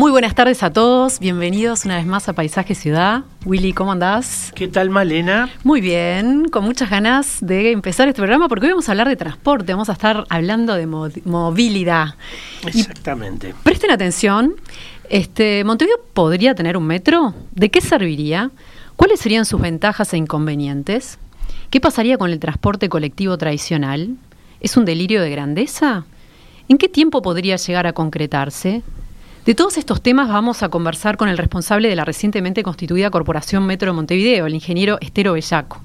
Muy buenas tardes a todos, bienvenidos una vez más a Paisaje Ciudad. Willy, ¿cómo andás? ¿Qué tal, Malena? Muy bien, con muchas ganas de empezar este programa porque hoy vamos a hablar de transporte, vamos a estar hablando de movilidad. Exactamente. presten atención, este, ¿Montevideo podría tener un metro? ¿De qué serviría? ¿Cuáles serían sus ventajas e inconvenientes? ¿Qué pasaría con el transporte colectivo tradicional? ¿Es un delirio de grandeza? ¿En qué tiempo podría llegar a concretarse? De todos estos temas vamos a conversar con el responsable de la recientemente constituida Corporación Metro de Montevideo, el ingeniero Estero Bellaco.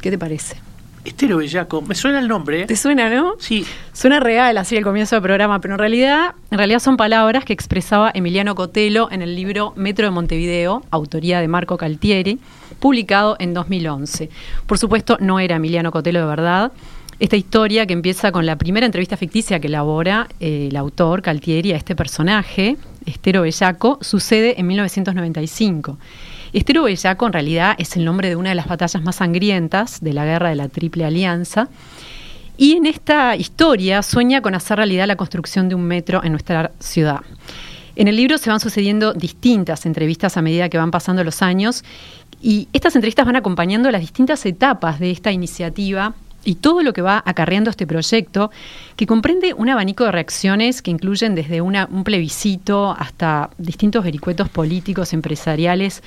¿Qué te parece? Estero Bellaco, me suena el nombre. ¿eh? ¿Te suena, no? Sí. Suena real así el comienzo del programa, pero en realidad, en realidad son palabras que expresaba Emiliano Cotelo en el libro Metro de Montevideo, autoría de Marco Caltieri, publicado en 2011. Por supuesto, no era Emiliano Cotelo de verdad, esta historia que empieza con la primera entrevista ficticia que elabora eh, el autor Caltieri a este personaje, Estero Bellaco, sucede en 1995. Estero Bellaco en realidad es el nombre de una de las batallas más sangrientas de la guerra de la Triple Alianza. Y en esta historia sueña con hacer realidad la construcción de un metro en nuestra ciudad. En el libro se van sucediendo distintas entrevistas a medida que van pasando los años y estas entrevistas van acompañando las distintas etapas de esta iniciativa y todo lo que va acarreando este proyecto, que comprende un abanico de reacciones que incluyen desde un plebiscito hasta distintos vericuetos políticos, empresariales,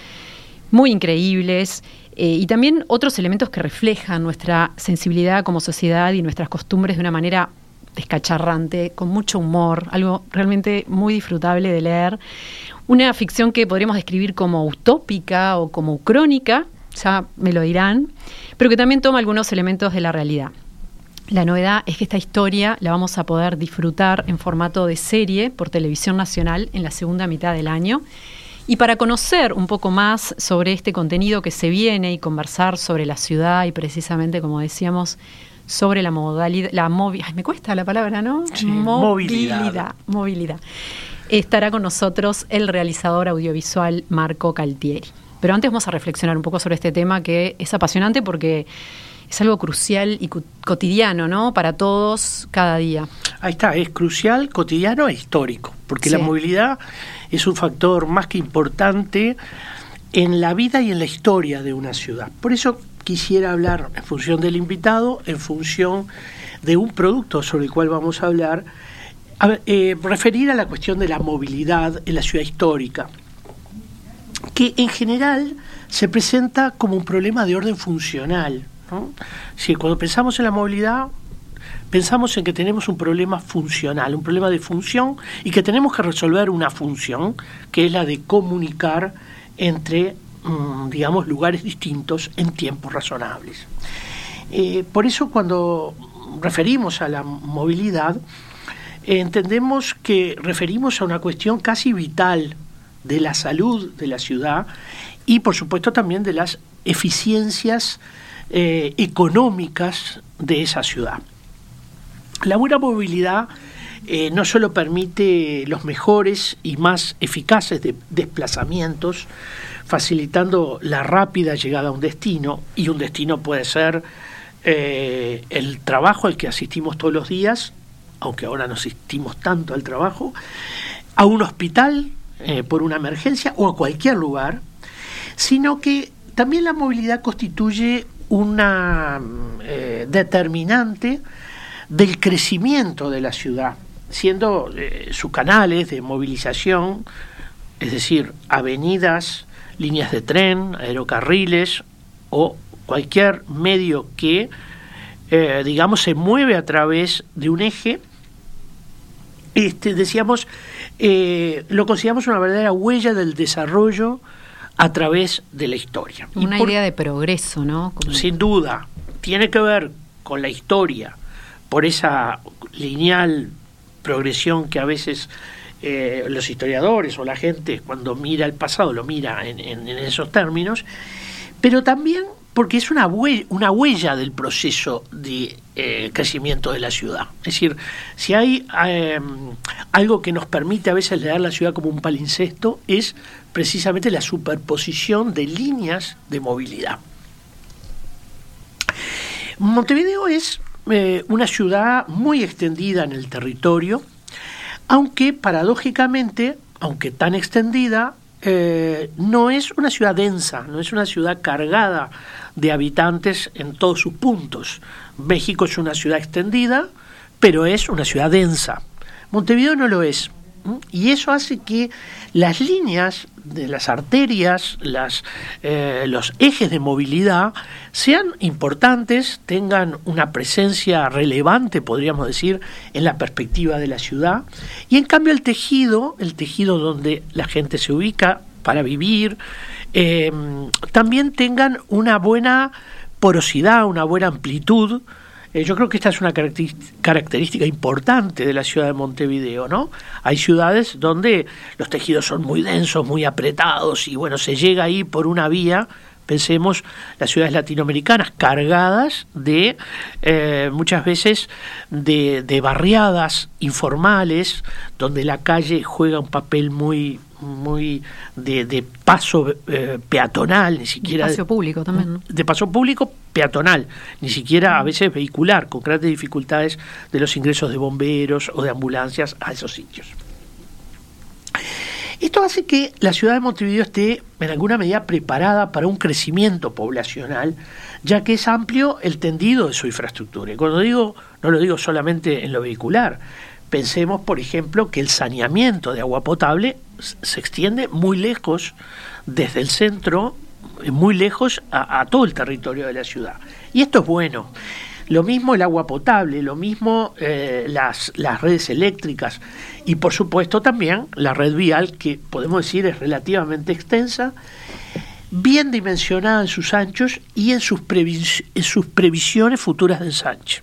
muy increíbles, eh, y también otros elementos que reflejan nuestra sensibilidad como sociedad y nuestras costumbres de una manera descacharrante, con mucho humor, algo realmente muy disfrutable de leer. Una ficción que podríamos describir como utópica o como crónica, ya me lo dirán, pero que también toma algunos elementos de la realidad. La novedad es que esta historia la vamos a poder disfrutar en formato de serie por televisión nacional en la segunda mitad del año. Y para conocer un poco más sobre este contenido que se viene y conversar sobre la ciudad y precisamente, como decíamos, sobre la modalidad, la movilidad, me cuesta la palabra, ¿no? movilidad. Movilidad. Estará con nosotros el realizador audiovisual Marco Caltieri. Pero antes vamos a reflexionar un poco sobre este tema que es apasionante porque es algo crucial y cotidiano, ¿no? Para todos, cada día. Ahí está, es crucial, cotidiano e histórico, porque la movilidad es un factor más que importante en la vida y en la historia de una ciudad. Por eso quisiera hablar en función del invitado, en función de un producto sobre el cual vamos a hablar, eh, referir a la cuestión de la movilidad en la ciudad histórica que en general se presenta como un problema de orden funcional. Si cuando pensamos en la movilidad, pensamos en que tenemos un problema funcional, un problema de función y que tenemos que resolver una función, que es la de comunicar entre, mm, digamos, lugares distintos en tiempos razonables. Eh, por eso cuando referimos a la movilidad, entendemos que referimos a una cuestión casi vital de la salud de la ciudad y por supuesto también de las eficiencias eh, económicas de esa ciudad. La buena movilidad eh, no solo permite los mejores y más eficaces desplazamientos, facilitando la rápida llegada a un destino, y un destino puede ser eh, el trabajo al que asistimos todos los días, aunque ahora no asistimos tanto al trabajo, a un hospital eh, por una emergencia o a cualquier lugar, sino que también la movilidad constituye una eh, determinante del crecimiento de la ciudad, siendo eh, sus canales de movilización, es decir, avenidas, líneas de tren, aerocarriles o cualquier medio que, digamos, se mueve a través de un eje, este, decíamos, eh, lo consideramos una verdadera huella del desarrollo a través de la historia. Una idea de progreso, ¿no? Sin duda, tiene que ver con la historia, por esa lineal progresión que a veces eh, los historiadores o la gente cuando mira el pasado lo mira en, esos términos, pero también porque es una huella, del proceso de eh, crecimiento de la ciudad. Es decir, si hay em, algo que nos permite a veces leer la ciudad como un palincesto, es precisamente la superposición de líneas de movilidad. Montevideo es eh, una ciudad muy extendida en el territorio, aunque paradójicamente, aunque tan extendida, eh, no es una ciudad densa, no es una ciudad cargada de habitantes en todos sus puntos. México es una ciudad extendida, pero es una ciudad densa. Montevideo no lo es. Y eso hace que las líneas de las arterias, las, eh, los ejes de movilidad sean importantes, tengan una presencia relevante, podríamos decir, en la perspectiva de la ciudad. Y en cambio el tejido, el tejido donde la gente se ubica para vivir, eh, también tengan una buena porosidad, una buena amplitud, eh, yo creo que esta es una característica importante de la ciudad de Montevideo, ¿no? Hay ciudades donde los tejidos son muy densos, muy apretados y bueno, se llega ahí por una vía pensemos las ciudades latinoamericanas cargadas de eh, muchas veces de, de, barriadas informales donde la calle juega un papel muy muy de, paso eh, peatonal, ni siquiera... De público también. De paso público peatonal, ni siquiera a veces vehicular, con grandes dificultades de los ingresos de bomberos o de ambulancias a esos sitios. Esto hace que la ciudad de Montevideo esté en alguna medida preparada para un crecimiento poblacional, ya que es amplio el tendido de su infraestructura. Y cuando digo, no lo digo solamente en lo vehicular, Pensemos, por ejemplo, que el saneamiento de agua potable se extiende muy lejos desde el centro, muy lejos a, todo el territorio de la ciudad. Y esto es bueno. Lo mismo el agua potable, lo mismo eh, las, las redes eléctricas y por supuesto también la red vial que podemos decir es relativamente extensa, bien dimensionada en sus anchos y en sus, en sus previsiones futuras de ensanche.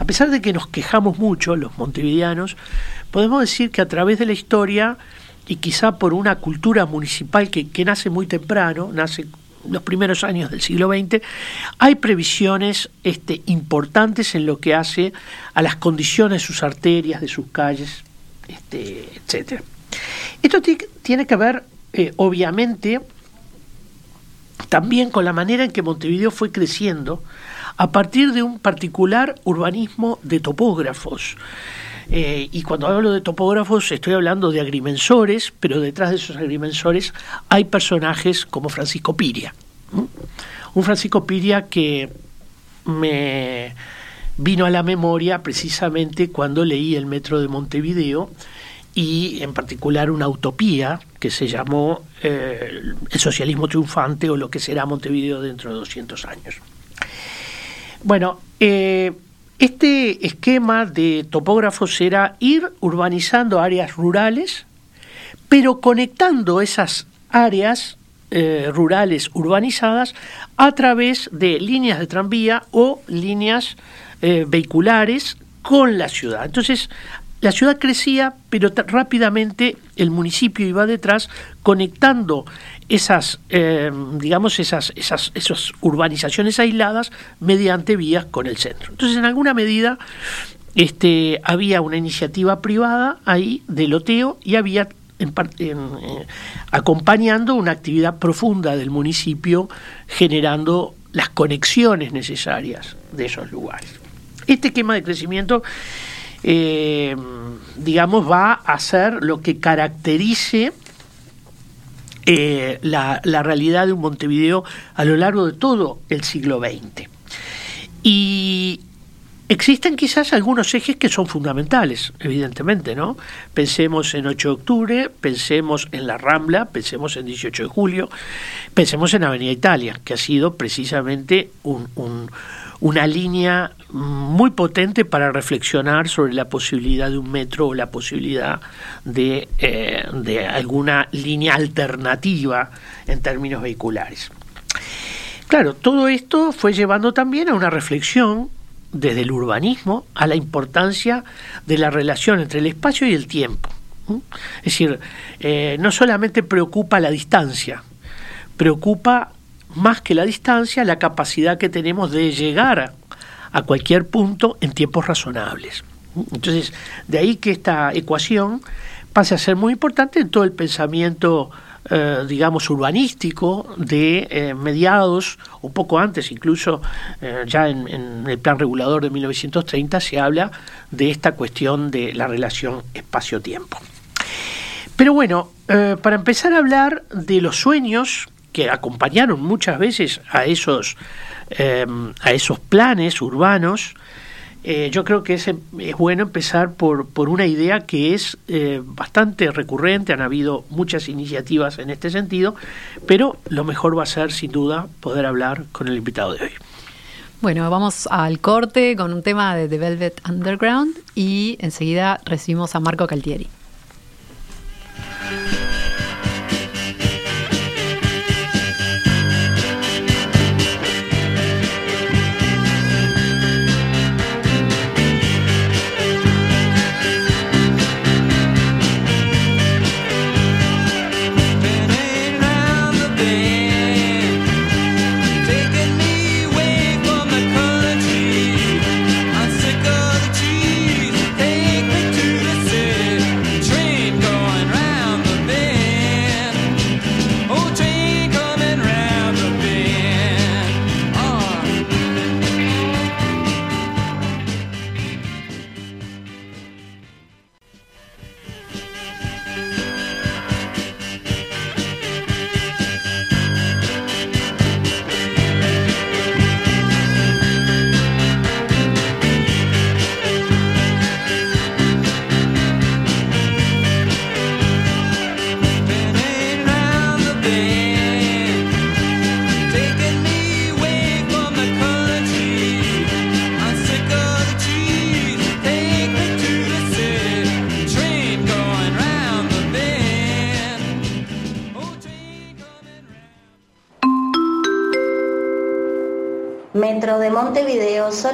A pesar de que nos quejamos mucho los montevideanos, podemos decir que a través de la historia y quizá por una cultura municipal que, nace muy temprano, nace los primeros años del siglo XX, hay previsiones este, importantes en lo que hace a las condiciones de sus arterias, de sus calles, este, etc. Esto tiene que ver, eh, obviamente, también con la manera en que Montevideo fue creciendo a partir de un particular urbanismo de topógrafos. Eh, y cuando hablo de topógrafos estoy hablando de agrimensores, pero detrás de esos agrimensores hay personajes como Francisco Piria. Un Francisco Piria que me vino a la memoria precisamente cuando leí el Metro de Montevideo y en particular una utopía que se llamó eh, El socialismo triunfante o lo que será Montevideo dentro de 200 años. Bueno, eh, este esquema de topógrafos era ir urbanizando áreas rurales, pero conectando esas áreas eh, rurales urbanizadas a través de líneas de tranvía o líneas eh, vehiculares con la ciudad. Entonces, la ciudad crecía, pero rápidamente el municipio iba detrás, conectando esas, eh, digamos, esas, esas, urbanizaciones aisladas mediante vías con el centro. Entonces, en alguna medida, este, había una iniciativa privada ahí de loteo y había eh, acompañando una actividad profunda del municipio generando las conexiones necesarias de esos lugares. Este esquema de crecimiento, eh, digamos, va a ser lo que caracterice eh, la, realidad de un Montevideo a lo largo de todo el siglo XX. Y Existen quizás algunos ejes que son fundamentales, evidentemente, ¿no? Pensemos en 8 de octubre, pensemos en la Rambla, pensemos en 18 de julio, pensemos en Avenida Italia, que ha sido precisamente un, una línea muy potente para reflexionar sobre la posibilidad de un metro o la posibilidad de, eh, de alguna línea alternativa en términos vehiculares. Claro, todo esto fue llevando también a una reflexión desde el urbanismo a la importancia de la relación entre el espacio y el tiempo. Es decir, eh, no solamente preocupa la distancia, preocupa más que la distancia la capacidad que tenemos de llegar a cualquier punto en tiempos razonables. Entonces, de ahí que esta ecuación pase a ser muy importante en todo el pensamiento eh, digamos, urbanístico de eh, mediados, o poco antes, incluso eh, ya en, el plan regulador de 1930 se habla de esta cuestión de la relación espacio-tiempo. Pero bueno, para empezar a hablar de los sueños que acompañaron muchas veces a esos, a esos planes urbanos, eh, yo creo que es, es bueno empezar por, por, una idea que es eh, bastante recurrente, han habido muchas iniciativas en este sentido, pero lo mejor va a ser sin duda poder hablar con el invitado de hoy. Bueno, vamos al corte con un tema de The Velvet Underground y enseguida recibimos a Marco Caltieri.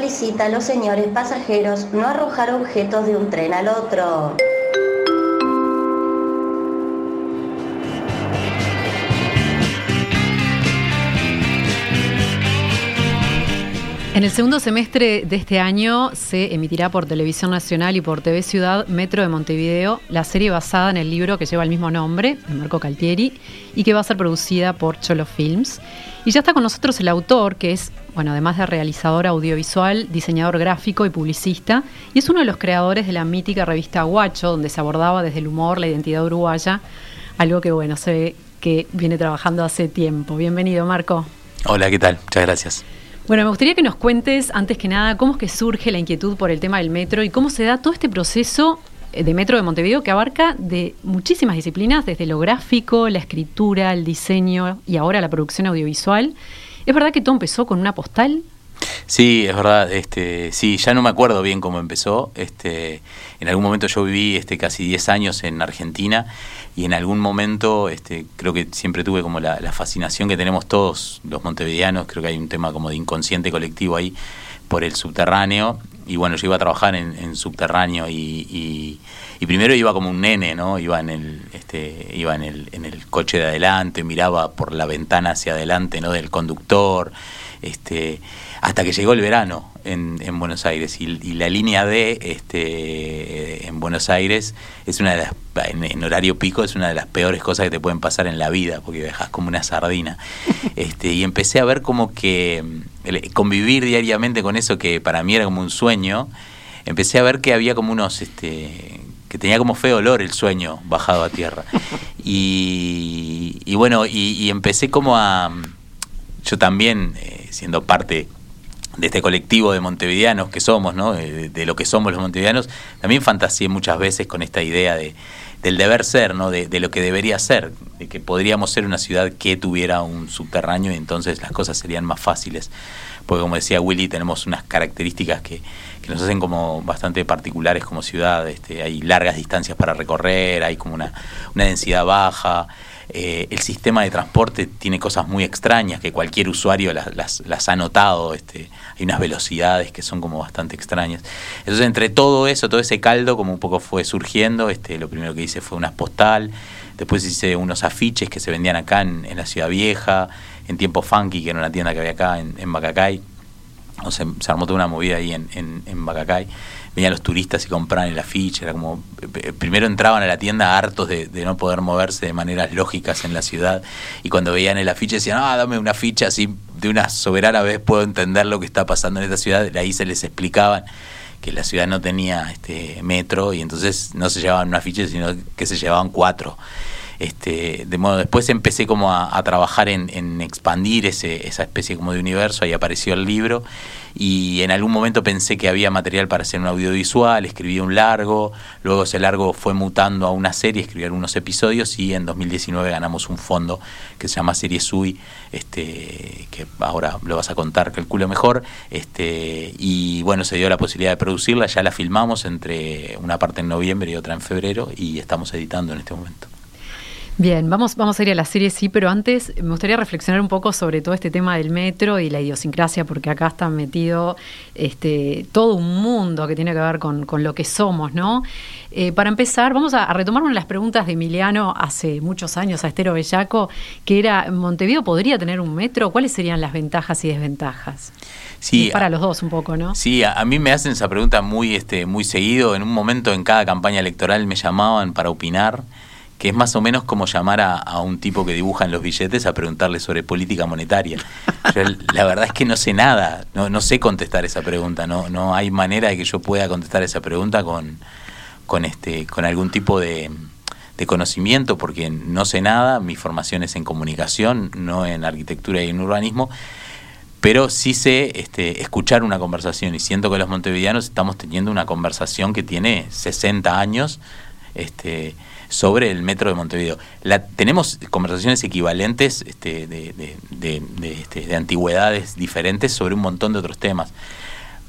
Solicita a los señores pasajeros no arrojar objetos de un tren al otro. En el segundo semestre de este año se emitirá por Televisión Nacional y por TV Ciudad Metro de Montevideo la serie basada en el libro que lleva el mismo nombre, de Marco Caltieri, y que va a ser producida por Cholo Films. Y ya está con nosotros el autor, que es, bueno, además de realizador audiovisual, diseñador gráfico y publicista, y es uno de los creadores de la mítica revista Guacho, donde se abordaba desde el humor la identidad uruguaya, algo que, bueno, se ve que viene trabajando hace tiempo. Bienvenido, Marco. Hola, ¿qué tal? Muchas gracias. Bueno, me gustaría que nos cuentes, antes que nada, cómo es que surge la inquietud por el tema del metro y cómo se da todo este proceso eh, de Metro de Montevideo que abarca de muchísimas disciplinas, desde lo gráfico, la escritura, el diseño y ahora la producción audiovisual. ¿Es verdad que todo empezó con una postal? Sí, es verdad, este, sí, ya no me acuerdo bien cómo empezó. Este, en algún momento yo viví este, casi 10 años en Argentina y en algún momento este, creo que siempre tuve como la, fascinación que tenemos todos los montevideanos, creo que hay un tema como de inconsciente colectivo ahí por el subterráneo y bueno, yo iba a trabajar en, subterráneo y, primero iba como un nene, ¿no? Iba en el, este, iba en el, en el coche de adelante, miraba por la ventana hacia adelante, ¿no? Del conductor, este, hasta que llegó el verano en, en Buenos Aires. Y, la línea D este, en Buenos Aires es una de las en, horario pico es una de las peores cosas que te pueden pasar en la vida porque dejas como una sardina. Este, y empecé a ver como que convivir diariamente con eso que para mí era como un sueño empecé a ver que había como unos este, que tenía como feo olor el sueño bajado a tierra. Y, y bueno y, empecé como a yo también eh, siendo parte de este colectivo de montevideanos que somos, ¿no? de, lo que somos los montevideanos, también fantaseé muchas veces con esta idea de, del deber ser, ¿no? De, lo que debería ser, de que podríamos ser una ciudad que tuviera un subterráneo y entonces las cosas serían más fáciles. Porque como decía Willy, tenemos unas características que, que nos hacen como bastante particulares como ciudad. Este, hay largas distancias para recorrer, hay como una, una densidad baja. Eh, el sistema de transporte tiene cosas muy extrañas que cualquier usuario las, las, ha notado. Este, hay unas velocidades que son como bastante extrañas. Entonces, entre todo eso, todo ese caldo, como un poco fue surgiendo, este, lo primero que hice fue una postal. Después hice unos afiches que se vendían acá en, la Ciudad Vieja, en Tiempo Funky, que era una tienda que había acá en, en Bacacay. O se, se armó toda una movida ahí en, en, en Bacacay venían los turistas y compraban el afiche, era como, eh, primero entraban a la tienda hartos de, no poder moverse de maneras lógicas en la ciudad, y cuando veían el afiche decían, ah, dame una ficha así de una soberana vez puedo entender lo que está pasando en esta ciudad, ahí se les explicaban que la ciudad no tenía este metro y entonces no se llevaban una ficha, sino que se llevaban cuatro. Este, de modo después empecé como a, trabajar en, expandir ese, esa especie como de universo, ahí apareció el libro y en algún momento pensé que había material para hacer un audiovisual, escribí un largo, luego ese largo fue mutando a una serie, escribí algunos episodios y en 2019 ganamos un fondo que se llama Serie Sui, este, que ahora lo vas a contar, calculo mejor, este, y bueno, se dio la posibilidad de producirla, ya la filmamos entre una parte en noviembre y otra en febrero y estamos editando en este momento. Bien, vamos, vamos a ir a la serie sí, pero antes me gustaría reflexionar un poco sobre todo este tema del metro y la idiosincrasia, porque acá está metido este, todo un mundo que tiene que ver con, lo que somos, ¿no? Eh, para empezar, vamos a, retomar una de las preguntas de Emiliano hace muchos años a Estero Bellaco, que era, ¿Montevideo podría tener un metro? ¿Cuáles serían las ventajas y desventajas? Sí, para los dos un poco, ¿no? Sí, a, mí me hacen esa pregunta muy, este, muy seguido. En un momento en cada campaña electoral me llamaban para opinar que es más o menos como llamar a, un tipo que dibuja en los billetes a preguntarle sobre política monetaria. la verdad es que no sé nada, no, no sé contestar esa pregunta, no, no hay manera de que yo pueda contestar esa pregunta con, con, este, con algún tipo de, de conocimiento, porque no sé nada, mi formación es en comunicación, no en arquitectura y en urbanismo, pero sí sé este, escuchar una conversación y siento que los montevideanos estamos teniendo una conversación que tiene 60 años, este, sobre el metro de Montevideo. La, tenemos conversaciones equivalentes este, de, de, de, este, de antigüedades diferentes sobre un montón de otros temas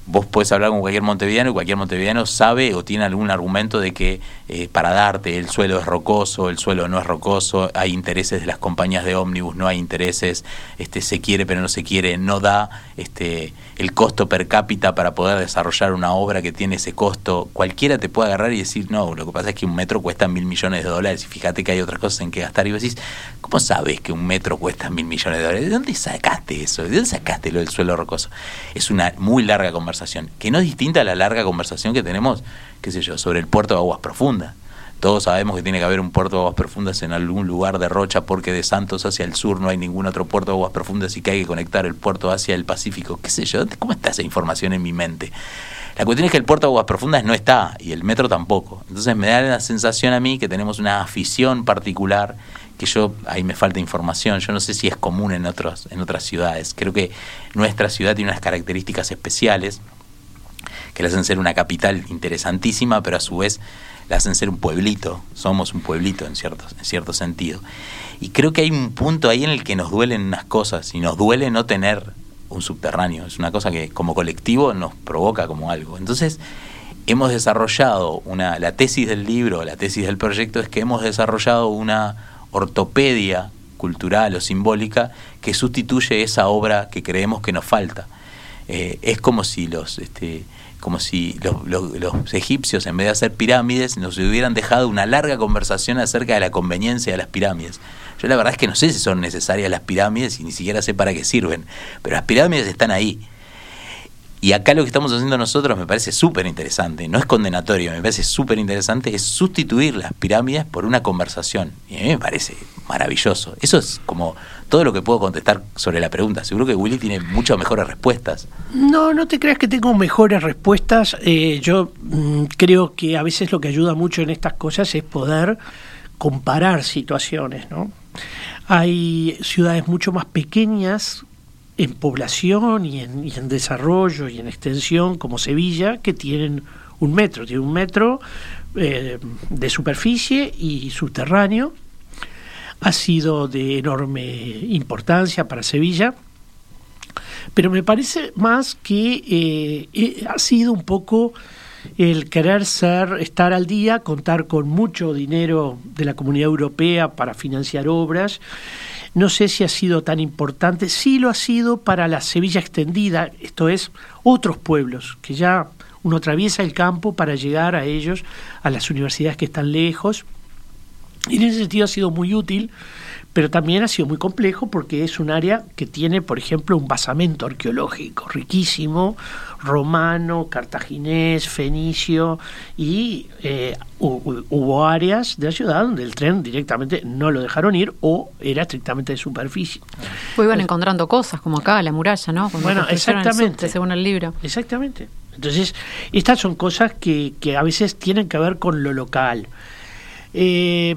vos podés hablar con cualquier montevideano y cualquier montevideano sabe o tiene algún argumento de que eh, para darte el suelo es rocoso, el suelo no es rocoso, hay intereses de las compañías de ómnibus, no hay intereses, este, se quiere pero no se quiere, no da este, el costo per cápita para poder desarrollar una obra que tiene ese costo. Cualquiera te puede agarrar y decir, no, lo que pasa es que un metro cuesta mil millones de dólares y fíjate que hay otras cosas en que gastar. Y vos decís, ¿cómo sabes que un metro cuesta mil millones de dólares? ¿De dónde sacaste eso? ¿De dónde sacaste lo del suelo rocoso? Es una muy larga conversación que no es distinta a la larga conversación que tenemos, qué sé yo, sobre el puerto de aguas profundas. Todos sabemos que tiene que haber un puerto de aguas profundas en algún lugar de Rocha porque de Santos hacia el sur no hay ningún otro puerto de aguas profundas y que hay que conectar el puerto hacia el Pacífico. ¿Qué sé yo? ¿Cómo está esa información en mi mente? La cuestión es que el puerto de aguas profundas no está y el metro tampoco. Entonces me da la sensación a mí que tenemos una afición particular que yo ahí me falta información, yo no sé si es común en otros en otras ciudades. Creo que nuestra ciudad tiene unas características especiales que le hacen ser una capital interesantísima, pero a su vez le hacen ser un pueblito, somos un pueblito en cierto, en cierto sentido. Y creo que hay un punto ahí en el que nos duelen unas cosas y nos duele no tener un subterráneo, es una cosa que como colectivo nos provoca como algo. Entonces, hemos desarrollado una la tesis del libro, la tesis del proyecto es que hemos desarrollado una ortopedia cultural o simbólica que sustituye esa obra que creemos que nos falta. Eh, es como si los este, como si los, los, egipcios en vez de hacer pirámides nos hubieran dejado una larga conversación acerca de la conveniencia de las pirámides. Yo la verdad es que no sé si son necesarias las pirámides y ni siquiera sé para qué sirven, pero las pirámides están ahí y acá lo que estamos haciendo nosotros me parece súper interesante, no es condenatorio, me parece súper interesante, es sustituir las pirámides por una conversación. Y a mí me parece maravilloso. Eso es como todo lo que puedo contestar sobre la pregunta. Seguro que Willy tiene muchas mejores respuestas. No, no te creas que tengo mejores respuestas. Eh, yo mm, creo que a veces lo que ayuda mucho en estas cosas es poder comparar situaciones, ¿no? Hay ciudades mucho más pequeñas en población y en, desarrollo y en extensión como Sevilla que tienen un metro, tiene un metro eh, de superficie y subterráneo. Ha sido de enorme importancia para Sevilla, pero me parece más que eh, eh, ha sido un poco el querer ser, estar al día, contar con mucho dinero de la Comunidad Europea para financiar obras. No sé si ha sido tan importante, sí lo ha sido para la Sevilla extendida, esto es, otros pueblos, que ya uno atraviesa el campo para llegar a ellos, a las universidades que están lejos. Y en ese sentido ha sido muy útil pero también ha sido muy complejo porque es un área que tiene, por ejemplo, un basamento arqueológico riquísimo, romano, cartaginés, fenicio, y eh, hubo áreas de la ciudad donde el tren directamente no lo dejaron ir o era estrictamente de superficie. Pues iban encontrando cosas, como acá, la muralla, ¿no? bueno, exactamente. según el libro. Exactamente. Entonces, estas son cosas que, que a veces tienen que ver con lo local. Eh,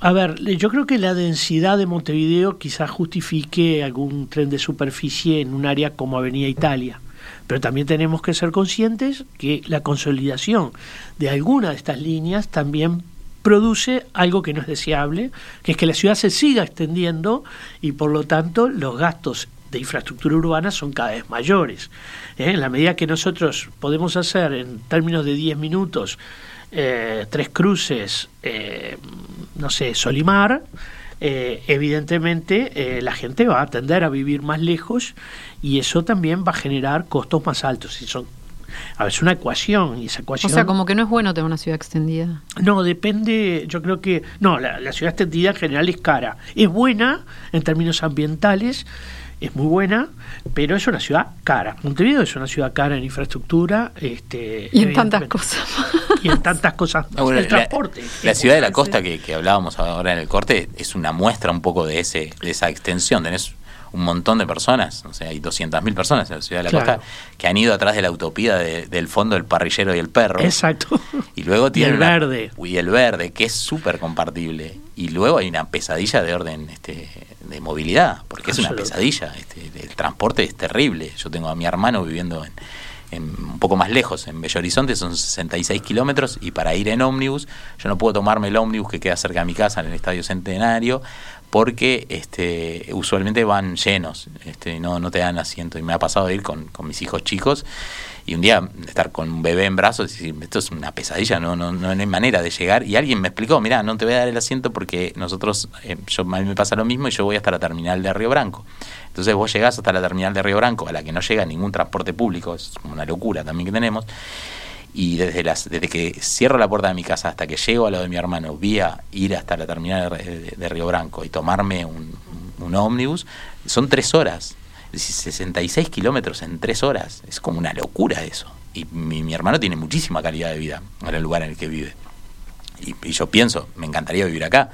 a ver, yo creo que la densidad de Montevideo quizás justifique algún tren de superficie en un área como Avenida Italia. Pero también tenemos que ser conscientes que la consolidación de alguna de estas líneas también produce algo que no es deseable, que es que la ciudad se siga extendiendo y por lo tanto los gastos de infraestructura urbana son cada vez mayores. ¿eh? En la medida que nosotros podemos hacer en términos de 10 minutos eh, Tres Cruces, eh, no sé, Solimar, eh, evidentemente la gente va a tender a vivir más lejos y eso también va a generar costos más altos. Y son, a ver, es una ecuación y esa ecuación... O sea, como que no es bueno tener una ciudad extendida. No, depende, yo creo que... No, la, la ciudad extendida en general es cara. Es buena en términos ambientales, es muy buena, pero es una ciudad cara. Montevideo es una ciudad cara en infraestructura. Este, y en tantas cosas. Y en tantas cosas. Ah, el transporte. La, ciudad de la costa que, hablábamos ahora en el corte es una muestra un poco de, ese, de esa extensión. Tenés un montón de personas, o sea, hay 200.000 personas en la ciudad de la costa que han ido atrás de la utopía del fondo del parrillero y el perro. Exacto. Y luego tiene el verde. Y el verde, que es súper compartible. Y luego hay una pesadilla de orden este, de movilidad, porque es una pesadilla. Este, el transporte es terrible. Yo tengo a mi hermano viviendo en, un poco más lejos, en Bello Horizonte, son 66 kilómetros, y para ir en ómnibus, yo no puedo tomarme el ómnibus que queda cerca de mi casa, en el Estadio Centenario, porque este, usualmente van llenos, este, no, no te dan asiento. Y me ha pasado ir con, con mis hijos chicos y un día estar con un bebé en brazos y decir, esto es una pesadilla, no, no, no hay manera de llegar. Y alguien me explicó, mira, no te voy a dar el asiento porque nosotros, eh, yo, a mí me pasa lo mismo y yo voy hasta la terminal de Río Branco. Entonces vos llegás hasta la terminal de Río Branco, a la que no llega ningún transporte público, es una locura también que tenemos. Y desde, las, desde que cierro la puerta de mi casa hasta que llego a lo de mi hermano, vía ir hasta la terminal de, Río Branco y tomarme un, un ómnibus, son tres horas 66 kilómetros en tres horas. Es como una locura eso. Y mi, hermano tiene muchísima calidad de vida en el lugar en el que vive. Y, yo pienso, me encantaría vivir acá.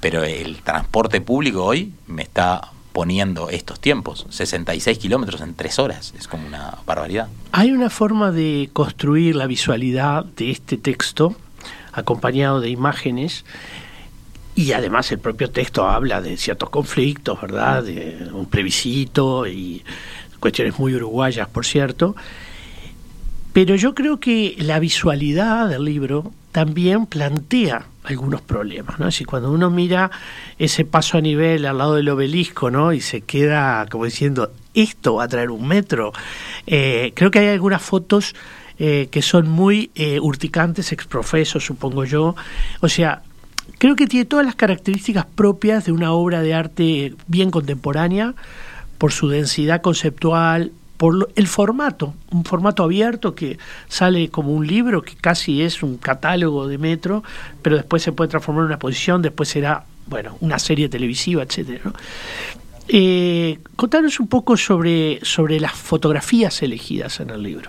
Pero el transporte público hoy me está poniendo estos tiempos, 66 kilómetros en tres horas, es como una barbaridad. Hay una forma de construir la visualidad de este texto, acompañado de imágenes, y además el propio texto habla de ciertos conflictos, ¿verdad? De un plebiscito y cuestiones muy uruguayas, por cierto. Pero yo creo que la visualidad del libro también plantea algunos problemas, ¿no? Decir, cuando uno mira ese paso a nivel al lado del obelisco, ¿no? Y se queda como diciendo, esto va a traer un metro. Eh, creo que hay algunas fotos eh, que son muy eh, urticantes, exprofesos, supongo yo. O sea, creo que tiene todas las características propias de una obra de arte bien contemporánea, por su densidad conceptual, por el formato, un formato abierto que sale como un libro, que casi es un catálogo de metro, pero después se puede transformar en una posición, después será, bueno, una serie televisiva, etcétera. Eh, contanos un poco sobre, sobre las fotografías elegidas en el libro.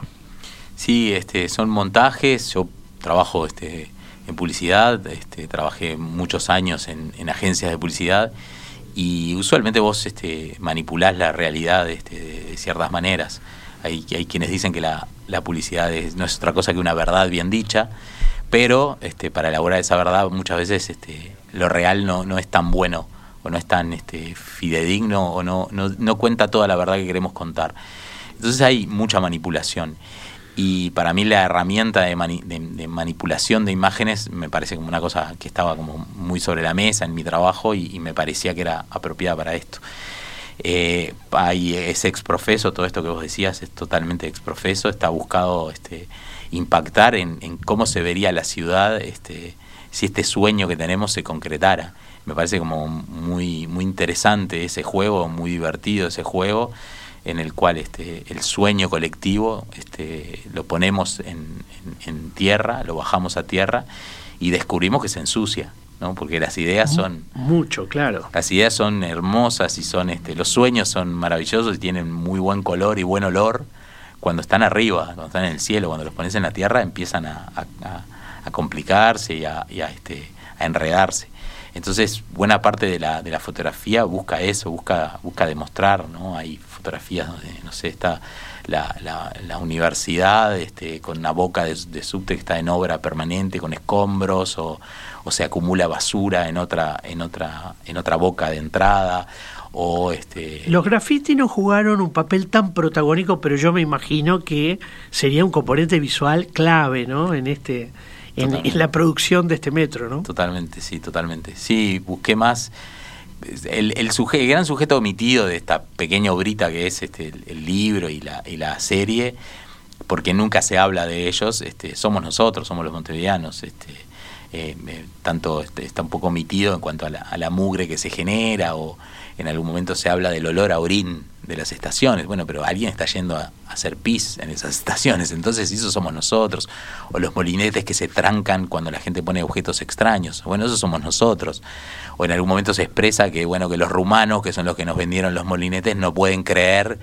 Sí, este, son montajes, yo trabajo este, en publicidad, este, trabajé muchos años en, agencias de publicidad y usualmente vos este, manipulás la realidad este, de ciertas maneras. Hay, hay quienes dicen que la, publicidad no es otra cosa que una verdad bien dicha, pero este, para elaborar esa verdad muchas veces este, lo real no, no es tan bueno o no es tan este, fidedigno o no, no, no cuenta toda la verdad que queremos contar. Entonces hay mucha manipulación y para mí la herramienta de, manipulación de imágenes me parece como una cosa que estaba como muy sobre la mesa en mi trabajo y, me parecía que era apropiada para esto. Eh, hay ese exprofeso, todo esto que vos decías es totalmente exprofeso, está buscado este, impactar en, cómo se vería la ciudad este, si este sueño que tenemos se concretara. Me parece como muy, muy interesante ese juego, muy divertido ese juego en el cual este, el sueño colectivo este, lo ponemos en, tierra, lo bajamos a tierra y descubrimos que se ensucia. ¿no? porque las ideas son mucho claro las ideas son hermosas y son este los sueños son maravillosos y tienen muy buen color y buen olor cuando están arriba cuando están en el cielo cuando los pones en la tierra empiezan a, complicarse y a, este, a enredarse entonces buena parte de la, de la fotografía busca eso busca busca demostrar no hay fotografías donde, no sé, está la, la, universidad este, con una boca de, subte que está en obra permanente, con escombros, o, o, se acumula basura en otra, en otra, en otra boca de entrada. O este... Los graffiti no jugaron un papel tan protagónico, pero yo me imagino que sería un componente visual clave, ¿no? En este, en, en, la producción de este metro, ¿no? Totalmente, sí, totalmente. Sí, busqué más el, el, gran sujeto omitido de esta pequeña obrita que es este, el, libro y la, y la, serie, porque nunca se habla de ellos, este, somos nosotros, somos los montevideanos. Este, eh, tanto este, está un poco omitido en cuanto a la, a la, mugre que se genera o en algún momento se habla del olor a orín de las estaciones. Bueno, pero alguien está yendo a, hacer pis en esas estaciones, entonces eso somos nosotros. O los molinetes que se trancan cuando la gente pone objetos extraños. Bueno, eso somos nosotros. O en algún momento se expresa que, bueno, que los rumanos, que son los que nos vendieron los molinetes, no pueden creer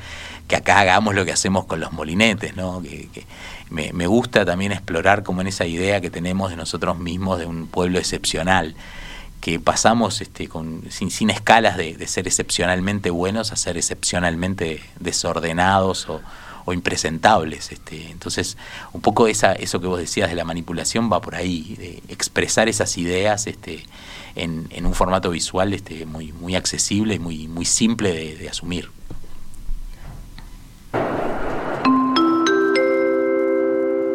que acá hagamos lo que hacemos con los molinetes, ¿no? Que, me, me gusta también explorar como en esa idea que tenemos de nosotros mismos de un pueblo excepcional que pasamos este, con, sin, sin escalas de, ser excepcionalmente buenos a ser excepcionalmente desordenados o, impresentables. Este. Entonces, un poco esa, eso que vos decías de la manipulación va por ahí, de expresar esas ideas este, en, en un formato visual este, muy, muy accesible y muy, muy simple de asumir.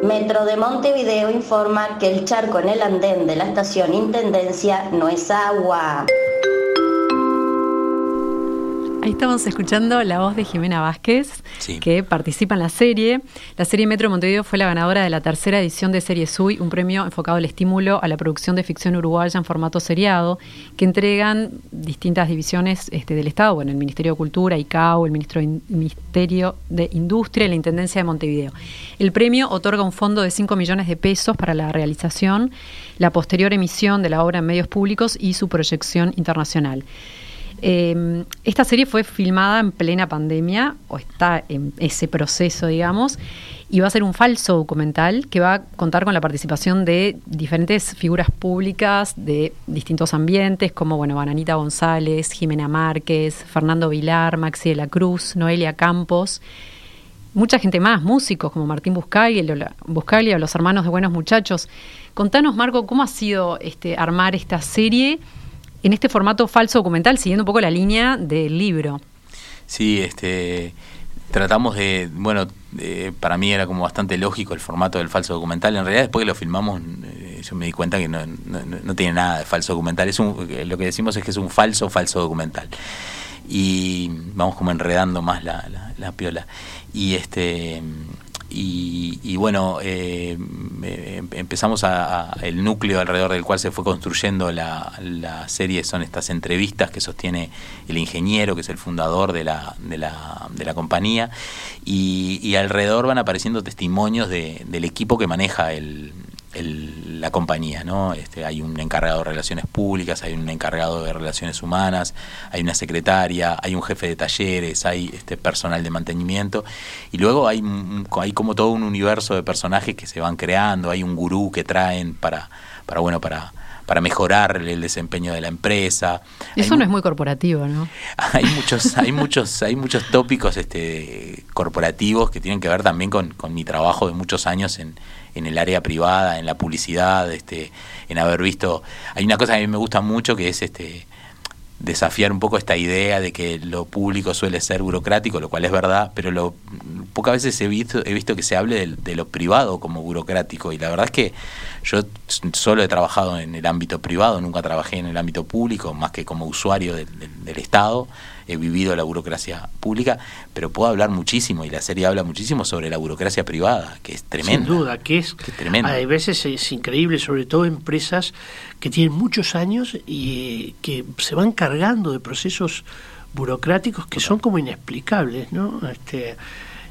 Metro de Montevideo informa que el charco en el andén de la estación Intendencia no es agua. Ahí estamos escuchando la voz de Jimena Vázquez, que participa en la serie. La serie Metro Montevideo fue la ganadora de la tercera edición de Serie SUI, un premio enfocado al estímulo a la producción de ficción uruguaya en formato seriado, que entregan distintas divisiones este, del Estado, bueno, el Ministerio de Cultura, ICAO, el Ministerio de Industria y la Intendencia de Montevideo. El premio otorga un fondo de 5 millones de pesos para la realización, la posterior emisión de la obra en medios públicos y su proyección internacional. Em, esta serie fue filmada en plena pandemia, o está en ese proceso, digamos, y va a ser un falso documental que va a contar con la participación de diferentes figuras públicas de distintos ambientes, como bueno, Bananita González, Jimena Márquez, Fernando Vilar, Maxi de la Cruz, Noelia Campos, mucha gente más, músicos como Martín Buscaglia, o los hermanos de Buenos Muchachos. Contanos, Marco, ¿cómo ha sido este, armar esta serie? En este formato falso documental, siguiendo un poco la línea del libro. Sí, este tratamos de, bueno, para mí era como bastante lógico el formato del falso documental. En realidad, después que lo filmamos, eh, yo me di cuenta que no, tiene nada de falso documental. Es un, eh, lo que decimos es que es un falso falso documental. Y vamos como enredando más la, la, la piola. Y este y, bueno, eh, empezamos a, el núcleo alrededor del cual se fue construyendo la, serie son estas entrevistas que sostiene el ingeniero, que es el fundador de la, de la, de la compañía, y, alrededor van apareciendo testimonios del equipo que maneja el, la compañía, ¿no? Este, hay un encargado de relaciones públicas, hay un encargado de relaciones humanas, hay una secretaria, hay un jefe de talleres, hay este personal de mantenimiento y luego hay, hay como todo un universo de personajes que se van creando, hay un gurú que traen para, para bueno, para para mejorar el desempeño de la empresa. Eso no es muy corporativo, ¿no? Hay muchos, hay muchos, hay muchos tópicos este, corporativos que tienen que ver también con, con mi trabajo de muchos años en, en el área privada, en la publicidad, este, en haber visto. Hay una cosa que a mí me gusta mucho que es este desafiar un poco esta idea de que lo público suele ser burocrático, lo cual es verdad, pero lo, pocas veces he visto, he visto que se hable de, lo privado como burocrático. Y la verdad es que yo solo he trabajado en el ámbito privado, nunca trabajé en el ámbito público, más que como usuario del, Estado, he vivido la burocracia pública, pero puedo hablar muchísimo, y la serie habla muchísimo sobre la burocracia privada, que es tremenda. Sin duda, que es, que tremenda. Hay veces es increíble, sobre todo empresas que tienen muchos años y que se van cargando de procesos burocráticos que son como inexplicables, ¿no? Este,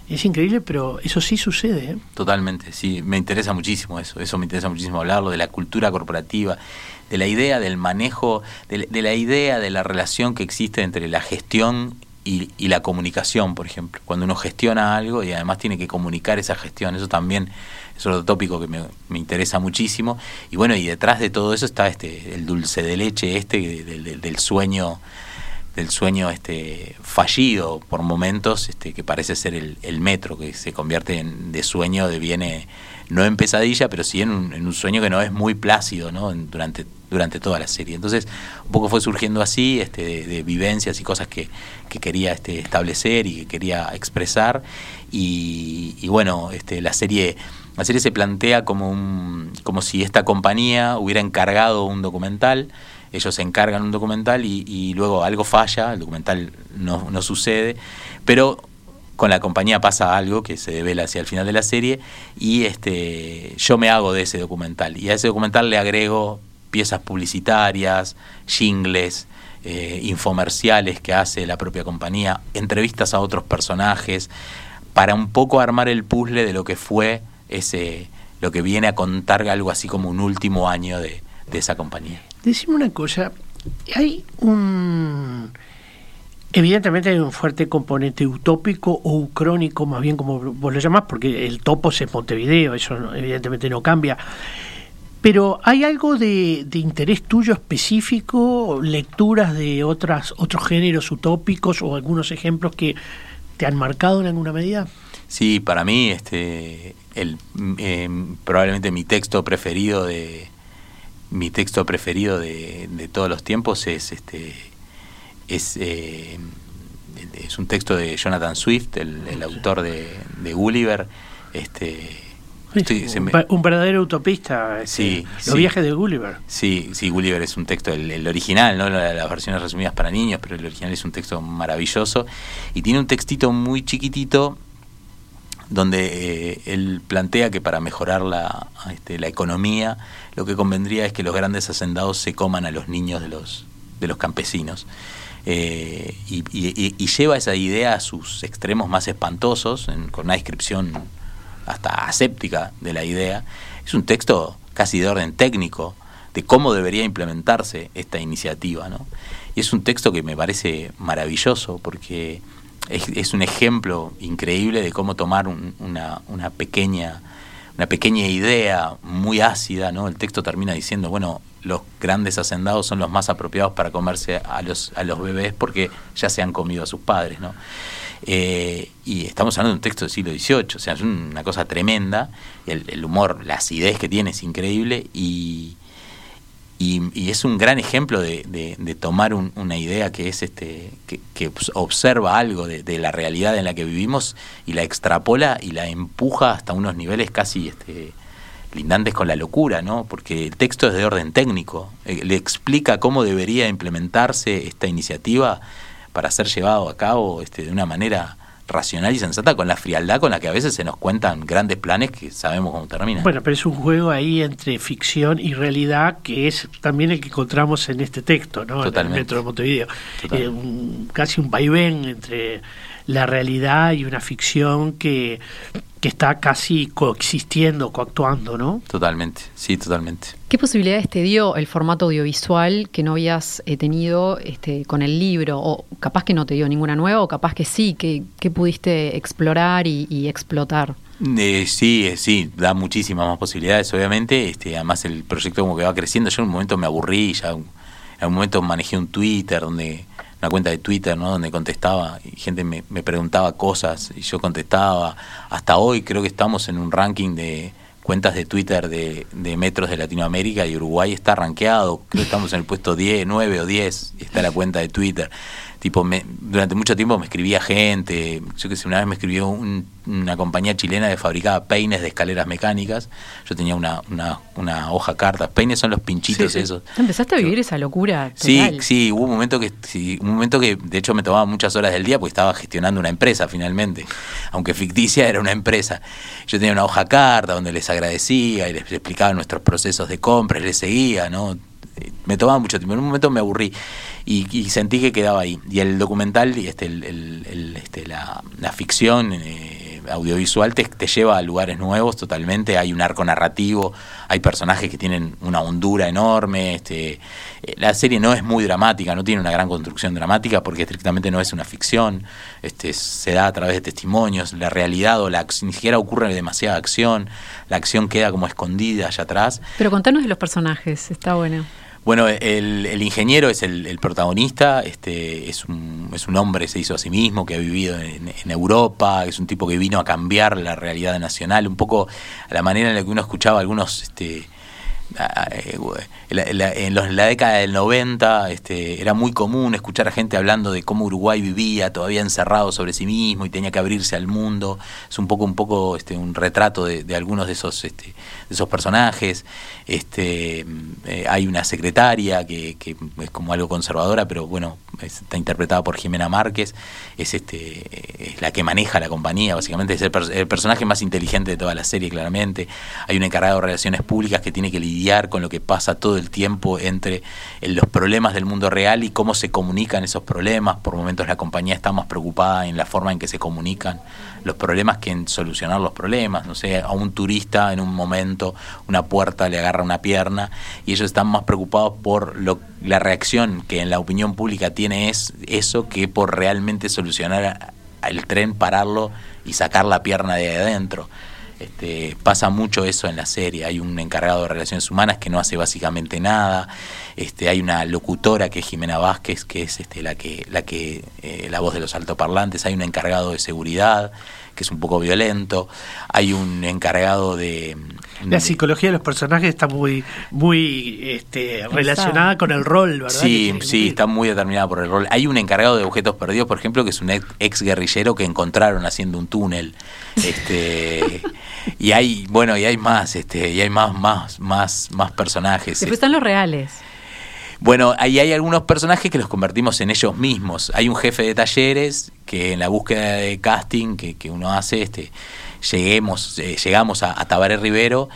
es increíble, pero eso sí sucede. ¿eh? Totalmente, sí, me interesa muchísimo eso, eso me interesa muchísimo hablarlo, de la cultura corporativa, de la idea del manejo, de, la idea de la relación que existe entre la gestión y, la comunicación, por ejemplo. Cuando uno gestiona algo y además tiene que comunicar esa gestión, eso también es otro tópico que me, interesa muchísimo. Y bueno, y detrás de todo eso está este el dulce de leche este del sueño del sueño este fallido por momentos este que parece ser el, metro que se convierte en de sueño deviene no en pesadilla pero sí en un, sueño que no es muy plácido no durante durante toda la serie. Entonces un poco fue surgiendo así este de, vivencias y cosas que, que, quería este establecer y que quería expresar. Y, y bueno este la serie la serie se plantea como un como si esta compañía hubiera encargado un documental. Ellos se encargan un documental y, luego algo falla, el documental no, no, sucede, pero con la compañía pasa algo que se devela hacia el final de la serie y este yo me hago de ese documental y a ese documental le agrego piezas publicitarias, jingles, eh, infomerciales que hace la propia compañía, entrevistas a otros personajes, para un poco armar el puzzle de lo que fue ese, lo que viene a contar algo así como un último año de, de esa compañía. Decime una cosa, hay un... Evidentemente hay un fuerte componente utópico o ucrónico, más bien como vos lo llamás, porque el topos es Montevideo, eso evidentemente no cambia. Pero ¿hay algo de, interés tuyo específico, lecturas de otras, otros géneros utópicos o algunos ejemplos que te han marcado en alguna medida? Sí, para mí este, eh, probablemente mi texto preferido de, mi texto preferido de todos los tiempos es este es, eh, es un texto de Jonathan Swift, el, autor de, de, Gulliver. Este, un, verdadero utopista. Este, sí, los viajes de Gulliver. Sí, sí, Gulliver es un texto, el, original, no las versiones resumidas para niños, pero el original es un texto maravilloso. Y tiene un textito muy chiquitito donde eh, él plantea que para mejorar la, este, la economía lo que convendría es que los grandes hacendados se coman a los niños de los, de los campesinos. Eh, y, lleva esa idea a sus extremos más espantosos, con una descripción hasta aséptica de la idea. Es un texto casi de orden técnico de cómo debería implementarse esta iniciativa. ¿no? Y es un texto que me parece maravilloso porque es, un ejemplo increíble de cómo tomar una, una, pequeña, una pequeña idea muy ácida, ¿no? El texto termina diciendo, bueno, los grandes hacendados son los más apropiados para comerse a los, a los bebés porque ya se han comido a sus padres, ¿no? Eh, y estamos hablando de un texto del siglo XVIII, o sea, es una cosa tremenda, el, el humor, la acidez que tiene es increíble y, y, es un gran ejemplo de, tomar una idea que es este que, observa algo de, la realidad en la que vivimos y la extrapola y la empuja hasta unos niveles casi este, lindantes con la locura, ¿no? Porque el texto es de orden técnico, eh, le explica cómo debería implementarse esta iniciativa para ser llevado a cabo este, de una manera racional y sensata con la frialdad con la que a veces se nos cuentan grandes planes que sabemos cómo terminan. Bueno, pero es un juego ahí entre ficción y realidad que es también el que encontramos en este texto, ¿no? En el Metro de Montevideo. Eh, casi un vaivén entre la realidad y una ficción que, que está casi coexistiendo, coactuando, ¿no? Totalmente, sí, totalmente. ¿Qué posibilidades te dio el formato audiovisual que no habías eh, tenido este, con el libro? O capaz que no te dio ninguna nueva, o capaz que sí, que, pudiste explorar y, explotar. Eh, sí, eh, sí, da muchísimas más posibilidades, obviamente. Este, además, el proyecto como que va creciendo. Yo en un momento me aburrí, ya en un momento manejé un Twitter donde una cuenta de Twitter, ¿no? Donde contestaba y gente me, me preguntaba cosas y yo contestaba. Hasta hoy creo que estamos en un ranking de cuentas de Twitter de, metros de Latinoamérica y Uruguay está rankeado, creo que estamos en el puesto 10, 9 o 10, está la cuenta de Twitter. Tipo, me, durante mucho tiempo me escribía gente, yo que sé, una vez me escribió una compañía chilena que fabricaba peines de escaleras mecánicas, yo tenía una, una, una hoja carta, peines son los pinchitos esos. ¿Empezaste a vivir esa locura? Sí, sí, hubo un momento que, sí, un momento que de hecho me tomaba muchas horas del día porque estaba gestionando una empresa finalmente, aunque ficticia era una empresa. Yo tenía una hoja carta donde les agradecía y les explicaba nuestros procesos de compra, les seguía, ¿no? Me tomaba mucho tiempo. En un momento me aburrí y, sentí que quedaba ahí. Y el documental, y este, este, la, ficción eh, audiovisual te, te, lleva a lugares nuevos totalmente. Hay un arco narrativo, hay personajes que tienen una hondura enorme. Este, eh, la serie no es muy dramática, no tiene una gran construcción dramática porque estrictamente no es una ficción. Este, se da a través de testimonios. La realidad o la ni siquiera ocurre demasiada acción. La acción queda como escondida allá atrás. Pero contanos de los personajes, está bueno. Bueno, el, ingeniero es el, protagonista, este, es, un, es un hombre, se hizo a sí mismo, que ha vivido en, Europa, es un tipo que vino a cambiar la realidad nacional, un poco a la manera en la que uno escuchaba algunos este, en la década del 90 este, era muy común escuchar a gente hablando de cómo Uruguay vivía todavía encerrado sobre sí mismo y tenía que abrirse al mundo. Es un poco un poco este, un retrato de, algunos de esos este, de esos personajes. Este, eh, hay una secretaria que, es como algo conservadora, pero bueno, está interpretada por Jimena Márquez. Es este es la que maneja la compañía, básicamente es el, el personaje más inteligente de toda la serie, claramente. Hay un encargado de relaciones públicas que tiene que lidiar con lo que pasa todo el tiempo entre eh, los problemas del mundo real y cómo se comunican esos problemas. Por momentos la compañía está más preocupada en la forma en que se comunican los problemas que en solucionar los problemas. No sé, a un turista en un momento una puerta le agarra una pierna y ellos están más preocupados por lo, la reacción que en la opinión pública tiene es eso que por realmente solucionar el tren, pararlo y sacar la pierna de adentro. Este, pasa mucho eso en la serie. Hay un encargado de relaciones humanas que no hace básicamente nada. Este, hay una locutora que es Jimena Vázquez, que es este, la que, la que, eh, la voz de los altoparlantes. Hay un encargado de seguridad que es un poco violento. Hay un encargado de la psicología de los personajes está muy, muy este, relacionada con el rol, ¿verdad? Sí, sí, está muy determinada por el rol. Hay un encargado de objetos perdidos, por ejemplo, que es un ex, guerrillero que encontraron haciendo un túnel. Este, y hay, bueno, y hay más, este, y hay más, más, más, más personajes. Después están los reales. Bueno, ahí hay algunos personajes que los convertimos en ellos mismos. Hay un jefe de talleres que en la búsqueda de casting que, que uno hace, este, lleguemos, eh, llegamos a, Tabaré Rivero.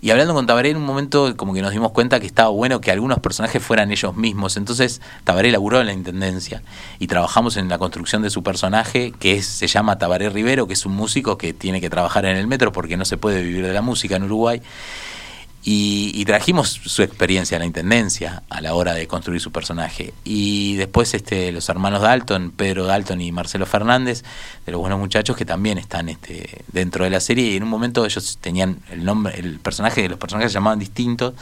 Y hablando con Tabaré en un momento como que nos dimos cuenta que estaba bueno que algunos personajes fueran ellos mismos. Entonces Tabaré laburó en la Intendencia y trabajamos en la construcción de su personaje que se llama Tabaré Rivero, que es un músico que tiene que trabajar en el metro porque no se puede vivir de la música en Uruguay. Y, trajimos su experiencia en la intendencia a la hora de construir su personaje. Y después este, los hermanos Dalton, Pedro Dalton y Marcelo Fernández, de los buenos muchachos que también están este, dentro de la serie. Y en un momento ellos tenían el nombre, el personaje, los personajes se llamaban distintos.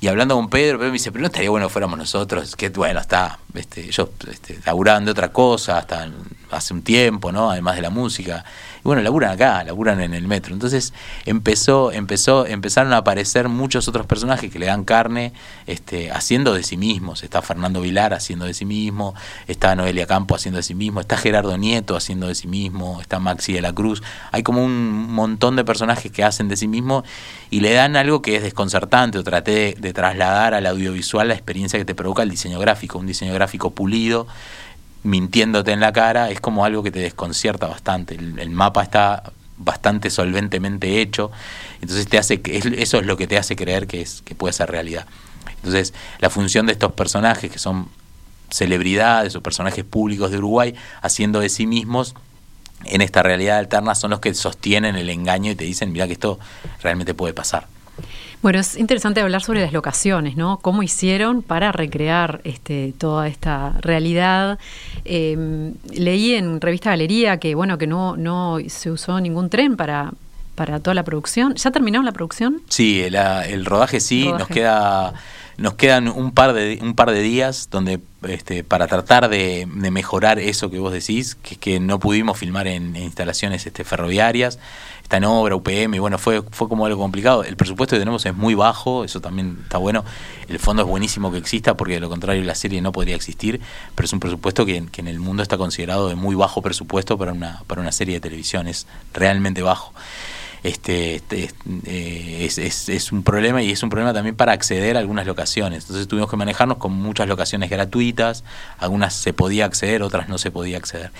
Y hablando con Pedro, Pedro me dice, pero no estaría bueno que fuéramos nosotros, que bueno, está, este, ellos este, laburaban de otra cosa hasta hace un tiempo, ¿no? Además de la música y bueno, laburan acá, laburan en el metro. Entonces empezó, empezó, empezaron a aparecer muchos otros personajes que le dan carne, este, haciendo de sí mismos. Está Fernando Vilar haciendo de sí mismo, está Noelia Campo haciendo de sí mismo, está Gerardo Nieto haciendo de sí mismo, está Maxi de la Cruz. Hay como un montón de personajes que hacen de sí mismo y le dan algo que es desconcertante o traté de trasladar al audiovisual la experiencia que te provoca el diseño gráfico, un diseño gráfico pulido mintiéndote en la cara, es como algo que te desconcierta bastante. El, mapa está bastante solventemente hecho, entonces te hace eso es lo que te hace creer que es que puede ser realidad. Entonces, la función de estos personajes que son celebridades o personajes públicos de Uruguay haciendo de sí mismos en esta realidad alterna son los que sostienen el engaño y te dicen, mira que esto realmente puede pasar. Bueno, es interesante hablar sobre las locaciones, ¿no? ¿Cómo hicieron para recrear este, toda esta realidad? Em, leí en Revista Galería que, bueno, que no, no se usó ningún tren para, para toda la producción. ¿Ya terminaron la producción? Sí, el, rodaje sí, nos queda nos quedan un par de un par de días donde este, para tratar de, mejorar eso que vos decís, que, que no pudimos filmar en, instalaciones este, ferroviarias, está en obra, UPM, y bueno, fue, fue como algo complicado. El presupuesto que tenemos es muy bajo, eso también está bueno. El fondo es buenísimo que exista, porque de lo contrario la serie no podría existir, pero es un presupuesto que, que en el mundo está considerado de muy bajo presupuesto para una, para una serie de televisión, es realmente bajo este, este eh, es, es, un problema y es un problema también para acceder a algunas locaciones. Entonces tuvimos que manejarnos con muchas locaciones gratuitas, algunas se podía acceder, otras no se podía acceder.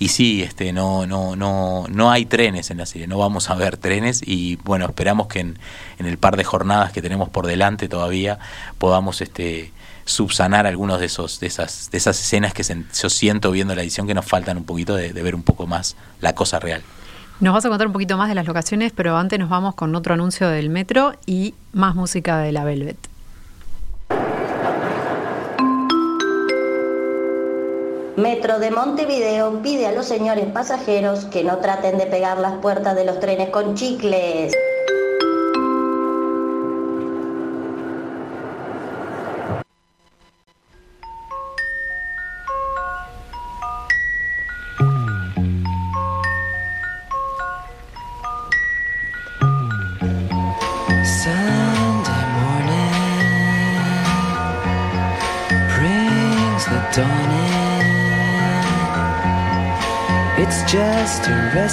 Y sí, este, no, no, no, no hay trenes en la serie, no vamos a ver trenes y bueno, esperamos que en, en el par de jornadas que tenemos por delante todavía podamos este subsanar algunos de esos de esas de esas escenas que yo siento viendo la edición que nos faltan un poquito de ver un poco más la cosa real. Nos vas a contar un poquito más de las locaciones, pero antes nos vamos con otro anuncio del metro y más música de la Velvet. Metro de Montevideo pide a los señores pasajeros que no traten de pegar las puertas de los trenes con chicles.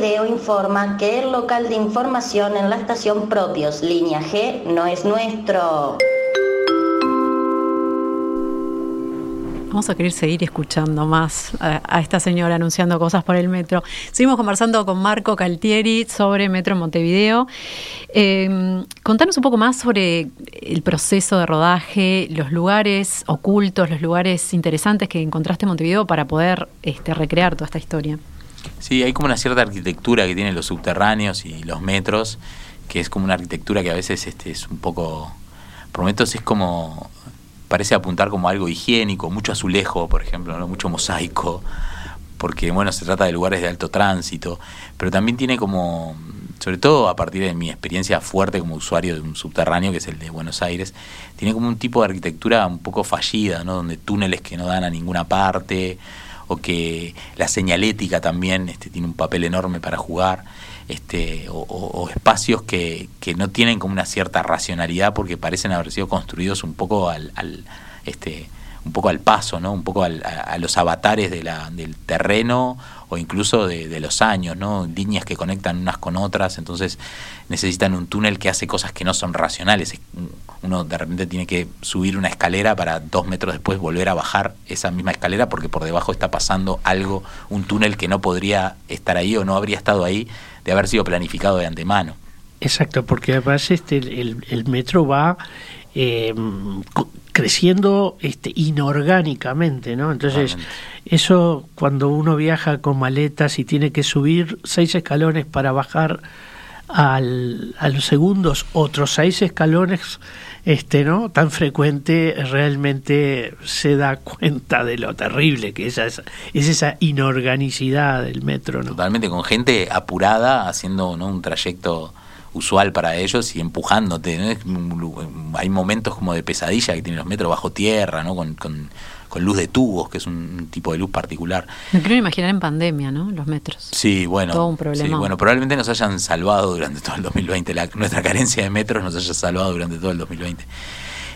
De Montevideo informa que el local de información en la estación Propios, línea G, no es nuestro. Vamos a querer seguir escuchando más a, esta señora anunciando cosas por el metro. Seguimos conversando con Marco Caltieri sobre Metro Montevideo. Eh, contanos un poco más sobre el proceso de rodaje, los lugares ocultos, los lugares interesantes que encontraste en Montevideo para poder este, recrear toda esta historia. Sí, hay como una cierta arquitectura que tienen los subterráneos y los metros, que es como una arquitectura que a veces este, es un poco... Prometos es como parece apuntar como algo higiénico, mucho azulejo, por ejemplo, ¿no? mucho mosaico, porque bueno, se trata de lugares de alto tránsito, pero también tiene como, sobre todo a partir de mi experiencia fuerte como usuario de un subterráneo, que es el de Buenos Aires, tiene como un tipo de arquitectura un poco fallida, ¿no? donde túneles que no dan a ninguna parte, o que la señalética también este, tiene un papel enorme para jugar este, o, espacios que, que, no tienen como una cierta racionalidad porque parecen haber sido construidos un poco al, al este, un poco al paso, ¿no? un poco al, a, los avatares del terreno o incluso de, los años, ¿no? líneas que conectan unas con otras, entonces necesitan un túnel que hace cosas que no son racionales. Uno de repente tiene que subir una escalera para dos metros después volver a bajar esa misma escalera porque por debajo está pasando algo, un túnel que no podría estar ahí o no habría estado ahí de haber sido planificado de antemano. Exacto, porque además este, el, metro va eh, creciendo este, inorgánicamente, ¿no? Entonces, eso cuando uno viaja con maletas y tiene que subir seis escalones para bajar al, a los segundos otros seis escalones este no tan frecuente realmente se da cuenta de lo terrible que es esa, es esa inorganicidad del metro ¿no? totalmente con gente apurada haciendo ¿no? un trayecto usual para ellos y empujándote hay momentos como de pesadilla que tienen los metros bajo tierra no con, con con luz de tubos, que es un, tipo de luz particular. Me quiero imaginar en pandemia, ¿no? Los metros. Sí, bueno. Todo un problema. bueno, probablemente nos hayan salvado durante todo el 2020. nuestra carencia de metros nos haya salvado durante todo el 2020.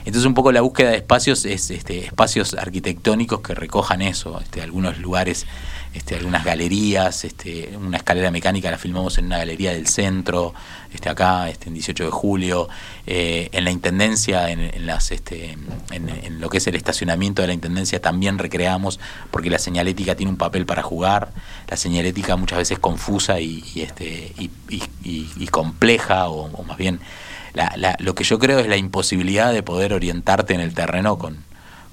Entonces un poco la búsqueda de espacios es este, espacios arquitectónicos que recojan eso, este, algunos lugares este, algunas galerías, este, una escalera mecánica la filmamos en una galería del centro, este, acá, este, en 18 de julio, eh, en la intendencia, en, las, este, en, lo que es el estacionamiento de la intendencia también recreamos, porque la señalética tiene un papel para jugar, la señalética muchas veces confusa y, este, y, compleja, o, más bien lo que yo creo es la imposibilidad de poder orientarte en el terreno con,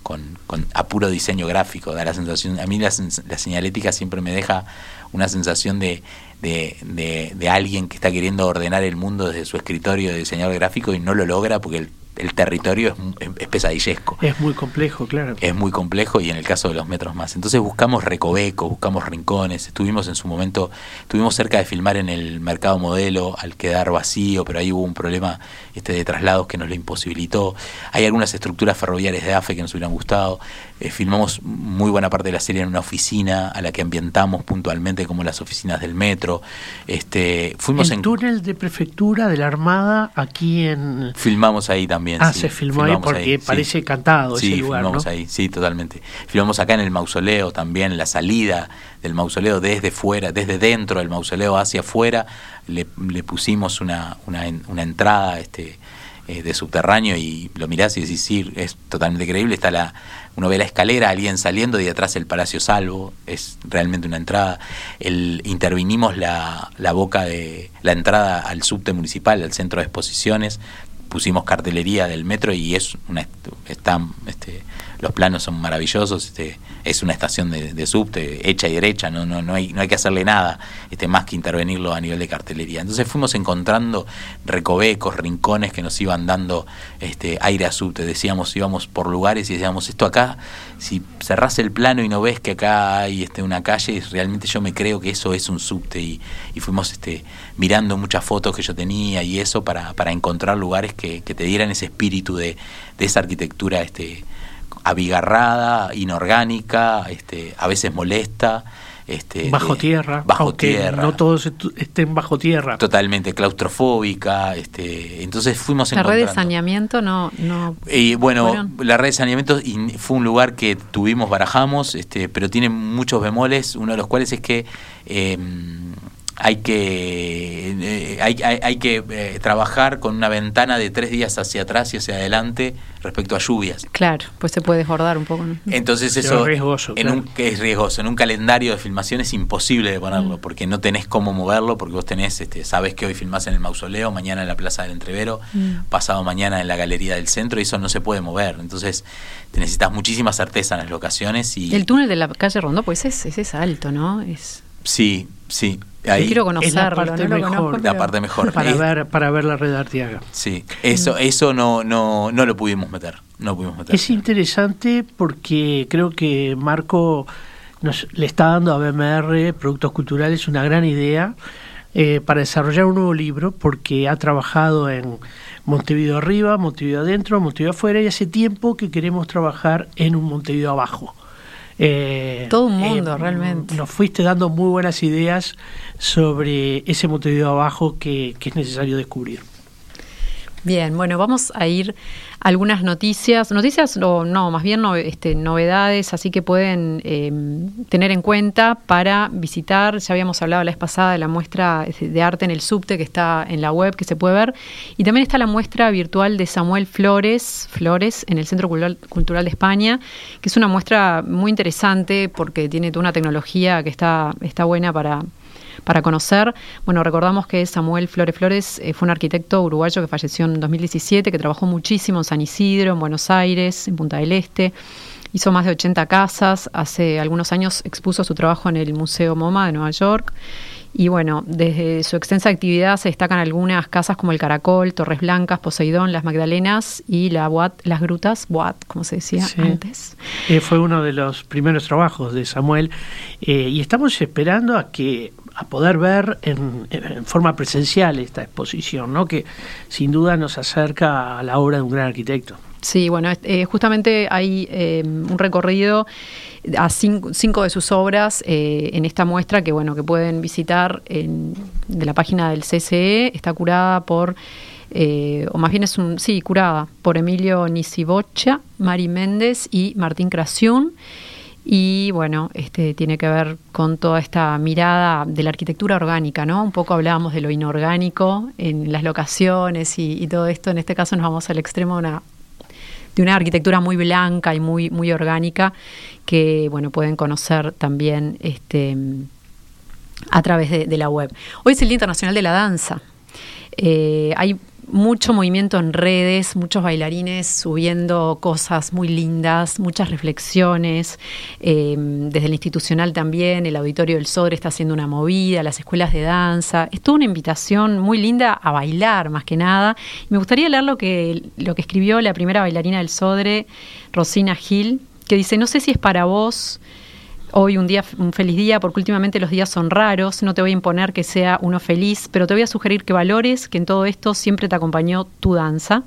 con, con a puro diseño gráfico, da la sensación, a mí la, la señalética siempre me deja una sensación de, de, de, de, alguien que está queriendo ordenar el mundo desde su escritorio de diseñador gráfico y no lo logra porque el el territorio es, pesadillesco. Es muy complejo, claro. Es muy complejo y en el caso de los metros más. Entonces buscamos recovecos, buscamos rincones. Estuvimos en su momento, estuvimos cerca de filmar en el mercado modelo al quedar vacío, pero ahí hubo un problema este de traslados que nos lo imposibilitó. Hay algunas estructuras ferroviarias de AFE que nos hubieran gustado. Eh, filmamos muy buena parte de la serie en una oficina a la que ambientamos puntualmente como las oficinas del metro. Este, fuimos el en túnel de prefectura de la Armada aquí en... Filmamos ahí también. Ah, se filmó ahí porque parece cantado ese lugar, filmamos ahí, sí, totalmente. Filmamos acá en el mausoleo también, la salida del mausoleo desde fuera, desde dentro del mausoleo hacia afuera, le, le pusimos una, una, una entrada este, eh, de subterráneo y lo mirás y decís, sí, es totalmente creíble, está la, uno ve la escalera, alguien saliendo y atrás el Palacio Salvo, es realmente una entrada. El, intervinimos la, la boca de la entrada al subte municipal, al centro de exposiciones, pusimos cartelería del metro y es una está, este, los planos son maravillosos, este, es una estación de, subte hecha y derecha, no, no, no, hay, no hay que hacerle nada este, más que intervenirlo a nivel de cartelería. Entonces fuimos encontrando recovecos, rincones que nos iban dando este, aire a subte. Decíamos, íbamos por lugares y decíamos, esto acá, si cerrás el plano y no ves que acá hay este, una calle, realmente yo me creo que eso es un subte y, y fuimos este, mirando muchas fotos que yo tenía y eso para, para encontrar lugares que, que te dieran ese espíritu de, de esa arquitectura este, abigarrada, inorgánica, este, a veces molesta. Este, bajo tierra, bajo tierra. no todos estén bajo tierra. Totalmente claustrofóbica. Este, entonces fuimos La red de saneamiento no. no y bueno, la red de saneamiento fue un lugar que tuvimos, barajamos, este, pero tiene muchos bemoles, uno de los cuales es que. Eh, hay que, eh, hay, hay, que eh, trabajar con una ventana de tres días hacia atrás y hacia adelante respecto a lluvias. Claro, pues se puede desbordar un poco. Entonces eso es riesgoso, en un, es riesgoso. En un calendario de filmación es imposible de ponerlo mm. porque no tenés cómo moverlo porque vos tenés, este, sabes que hoy filmás en el mausoleo, mañana en la Plaza del Entrevero, mm. pasado mañana en la Galería del Centro y eso no se puede mover. Entonces te necesitas muchísima certeza en las locaciones. y El túnel de la calle Rondó, pues es, es alto, ¿no? Es... Sí, sí. Ahí quiero conocerlo, la parte mejor, la parte mejor. Para ver, para ver la red Artiaga. Sí, eso, eso no, no, no lo pudimos meter. No pudimos meter. Es interesante porque creo que Marco nos le está dando a BMR Productos Culturales una gran idea eh, para desarrollar un nuevo libro porque ha trabajado en Montevideo arriba, Montevideo adentro, Montevideo afuera y hace tiempo que queremos trabajar en un Montevideo abajo. Eh, Todo un mundo, eh, realmente. Nos fuiste dando muy buenas ideas sobre ese Montevideo abajo que, que es necesario descubrir. Bien, bueno, vamos a ir a algunas noticias, noticias o no, más bien este, novedades, así que pueden em, tener en cuenta para visitar, ya habíamos hablado la vez pasada de la muestra de arte en el subte que está en la web, que se puede ver, y también está la muestra virtual de Samuel Flores, Flores en el Centro Cultural de España, que es una muestra muy interesante porque tiene toda una tecnología que está, está buena para para conocer. Bueno, recordamos que Samuel Flores Flores eh, fue un arquitecto uruguayo que falleció en 2017, que trabajó muchísimo en San Isidro, en Buenos Aires, en Punta del Este. Hizo más de 80 casas. Hace algunos años expuso su trabajo en el Museo MoMA de Nueva York. Y bueno, desde su extensa actividad se destacan algunas casas como el Caracol, Torres Blancas, Poseidón, Las Magdalenas y la Boat, las Grutas, Boat, como se decía antes. Eh, fue uno de los primeros trabajos de Samuel eh, y estamos esperando a que a poder ver en, forma presencial esta exposición, ¿no? que sin duda nos acerca a la obra de un gran arquitecto. Sí, bueno, eh, justamente hay eh, un recorrido a cinco, de sus obras eh, en esta muestra que bueno que pueden visitar en, de la página del CCE. Está curada por, o más bien es un sí curada por Emilio Nisibocha, Mari Méndez y Martín Craciún. y bueno, este tiene que ver con toda esta mirada de la arquitectura orgánica, ¿no? Un poco hablábamos de lo inorgánico en las locaciones y, todo esto. En este caso nos vamos al extremo de una, de una arquitectura muy blanca y muy, muy orgánica que bueno pueden conocer también este a través de, la web. Hoy es el Día Internacional de la Danza. Eh, hay mucho movimiento en redes, muchos bailarines subiendo cosas muy lindas, muchas reflexiones. Eh, desde el institucional también, el Auditorio del Sodre está haciendo una movida, las escuelas de danza. Es toda una invitación muy linda a bailar, más que nada. me gustaría leer lo que, lo que escribió la primera bailarina del Sodre, Rosina Gil, que dice, no sé si es para vos hoy un día un feliz día porque últimamente los días son raros, no te voy a imponer que sea uno feliz, pero te voy a sugerir que valores que en todo esto siempre te acompañó tu danza,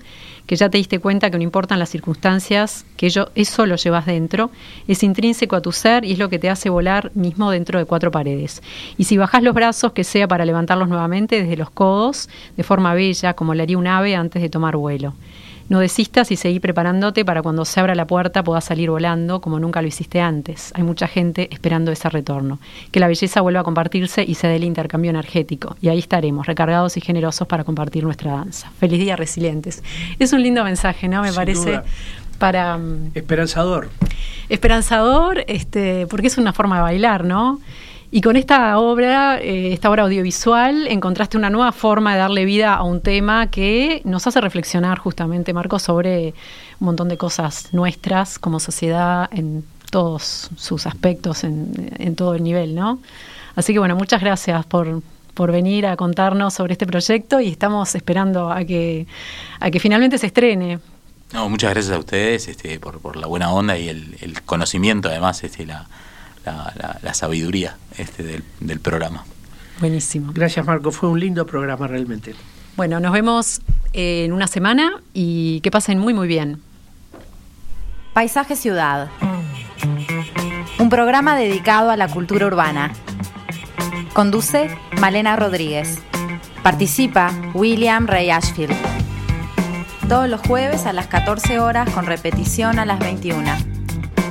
que ya te diste cuenta que no importan las circunstancias, que ello, eso lo llevas dentro, es intrínseco a tu ser y es lo que te hace volar mismo dentro de cuatro paredes. Y si bajas los brazos, que sea para levantarlos nuevamente desde los codos, de forma bella, como le haría un ave antes de tomar vuelo. No desistas y seguí preparándote para cuando se abra la puerta puedas salir volando como nunca lo hiciste antes. Hay mucha gente esperando ese retorno. Que la belleza vuelva a compartirse y se dé el intercambio energético. Y ahí estaremos, recargados y generosos para compartir nuestra danza. Feliz día, resilientes. Es un lindo mensaje, ¿no? Me parece. Para, mm, esperanzador. Esperanzador, este, porque es una forma de bailar, ¿no? Y con esta obra, eh, esta obra audiovisual, encontraste una nueva forma de darle vida a un tema que nos hace reflexionar justamente, Marco, sobre un montón de cosas nuestras como sociedad en todos sus aspectos, en, todo el nivel, ¿no? Así que bueno, muchas gracias por, por venir a contarnos sobre este proyecto y estamos esperando a que, a que finalmente se estrene. No, muchas gracias a ustedes este, por, por la buena onda y el, el conocimiento, además, este, la, la, sabiduría este del, programa. Buenísimo. Gracias Marco, fue un lindo programa realmente. Bueno, nos vemos en una semana y que pasen muy muy bien. Paisaje Ciudad. Un programa dedicado a la cultura urbana. Conduce Malena Rodríguez. Participa William Ray Ashfield. Todos los jueves a las 14 horas con repetición a las 21